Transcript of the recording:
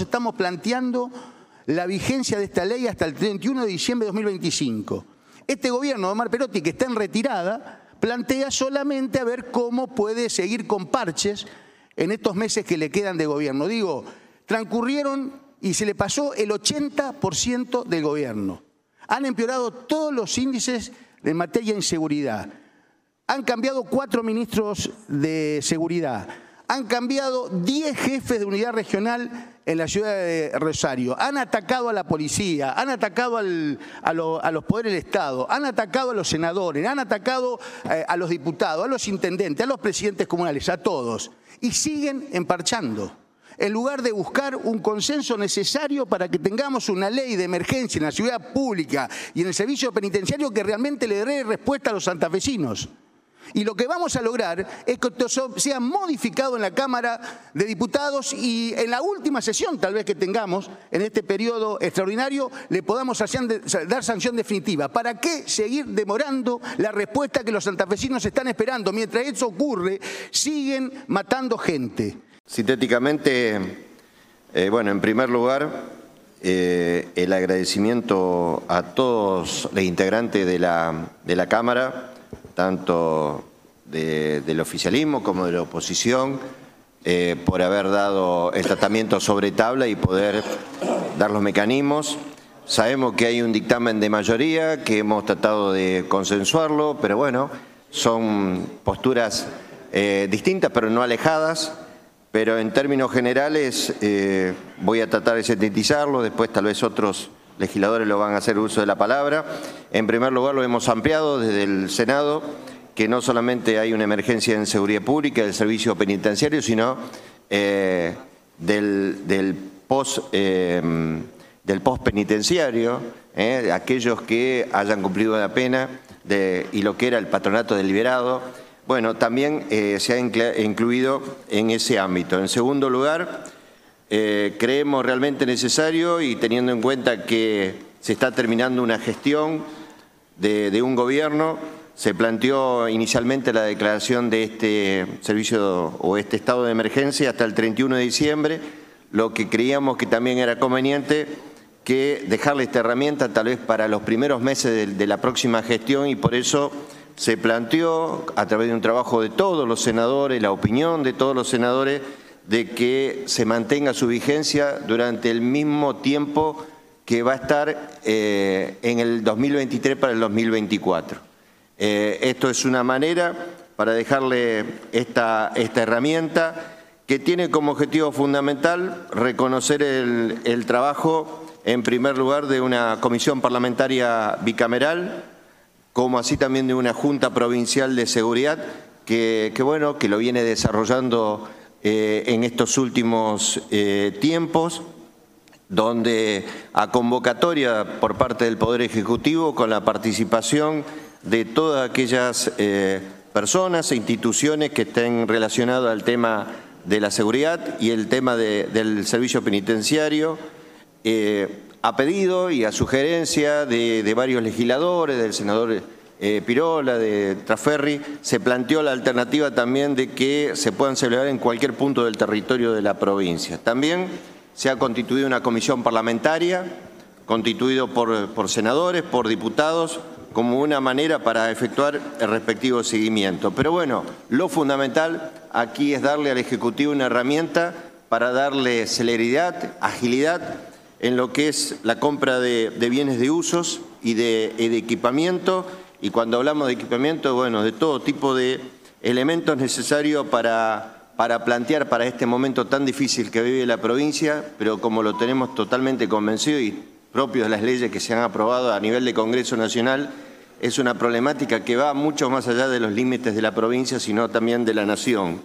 estamos planteando la vigencia de esta ley hasta el 31 de diciembre de 2025. Este gobierno de Omar Perotti, que está en retirada, plantea solamente a ver cómo puede seguir con parches en estos meses que le quedan de gobierno. Digo, transcurrieron y se le pasó el 80% del gobierno. Han empeorado todos los índices en materia de inseguridad. Han cambiado cuatro ministros de seguridad. Han cambiado 10 jefes de unidad regional en la ciudad de Rosario. Han atacado a la policía, han atacado a, los poderes del Estado, han atacado a los senadores, han atacado eh, a los diputados, a los intendentes, a los presidentes comunales, a todos. Y siguen emparchando en lugar de buscar un consenso necesario para que tengamos una ley de emergencia en la ciudad pública y en el servicio penitenciario que realmente le dé respuesta a los santafesinos. Y lo que vamos a lograr es que esto sea modificado en la Cámara de Diputados y en la última sesión, tal vez que tengamos en este periodo extraordinario, le podamos dar sanción definitiva. ¿Para qué seguir demorando la respuesta que los santafesinos están esperando? Mientras eso ocurre, siguen matando gente. Sintéticamente, eh, bueno, en primer lugar, eh, el agradecimiento a todos los integrantes de la, de la Cámara, tanto del oficialismo como de la oposición, eh, por haber dado el tratamiento sobre tabla y poder dar los mecanismos. Sabemos que hay un dictamen de mayoría, que hemos tratado de consensuarlo, pero bueno, son posturas distintas pero no alejadas pero en términos generales eh, voy a tratar de sintetizarlo, después tal vez otros legisladores lo van a hacer uso de la palabra. En primer lugar lo hemos ampliado desde el Senado, que no solamente hay una emergencia en seguridad pública del servicio penitenciario, sino eh, del, eh, del post penitenciario, aquellos que hayan cumplido la pena y lo que era el patronato deliberado, bueno, también eh, se ha incluido en ese ámbito. En segundo lugar, eh, creemos realmente necesario y teniendo en cuenta que se está terminando una gestión de, un gobierno, se planteó inicialmente la declaración de este servicio o este estado de emergencia hasta el 31 de diciembre, lo que creíamos que también era conveniente que dejarle esta herramienta tal vez para los primeros meses de la próxima gestión y por eso se planteó a través de un trabajo de todos los senadores, la opinión de todos los senadores, de que se mantenga su vigencia durante el mismo tiempo que va a estar eh, en el 2023 para el 2024. Eh, esto es una manera para dejarle esta, esta herramienta que tiene como objetivo fundamental reconocer el, trabajo, en primer lugar, de una comisión parlamentaria bicameral, como así también de una Junta Provincial de Seguridad que, bueno, que lo viene desarrollando eh, en estos últimos eh, tiempos, donde a convocatoria por parte del Poder Ejecutivo con la participación de todas aquellas eh, personas e instituciones que estén relacionadas al tema de la seguridad y el tema del servicio penitenciario, a pedido y a sugerencia de, varios legisladores, del senador eh, Pirola, de Traferri, se planteó la alternativa también de que se puedan celebrar en cualquier punto del territorio de la provincia. También se ha constituido una comisión parlamentaria, constituido por, por senadores, por diputados, como una manera para efectuar el respectivo seguimiento. Pero bueno, lo fundamental aquí es darle al Ejecutivo una herramienta para darle celeridad, agilidad en lo que es la compra de, bienes de usos y de, equipamiento, y cuando hablamos de equipamiento, bueno, de todo tipo de elementos necesarios para, para plantear para este momento tan difícil que vive la provincia, pero como lo tenemos totalmente convencido y propio de las leyes que se han aprobado a nivel de Congreso Nacional, es una problemática que va mucho más allá de los límites de la provincia, sino también de la nación.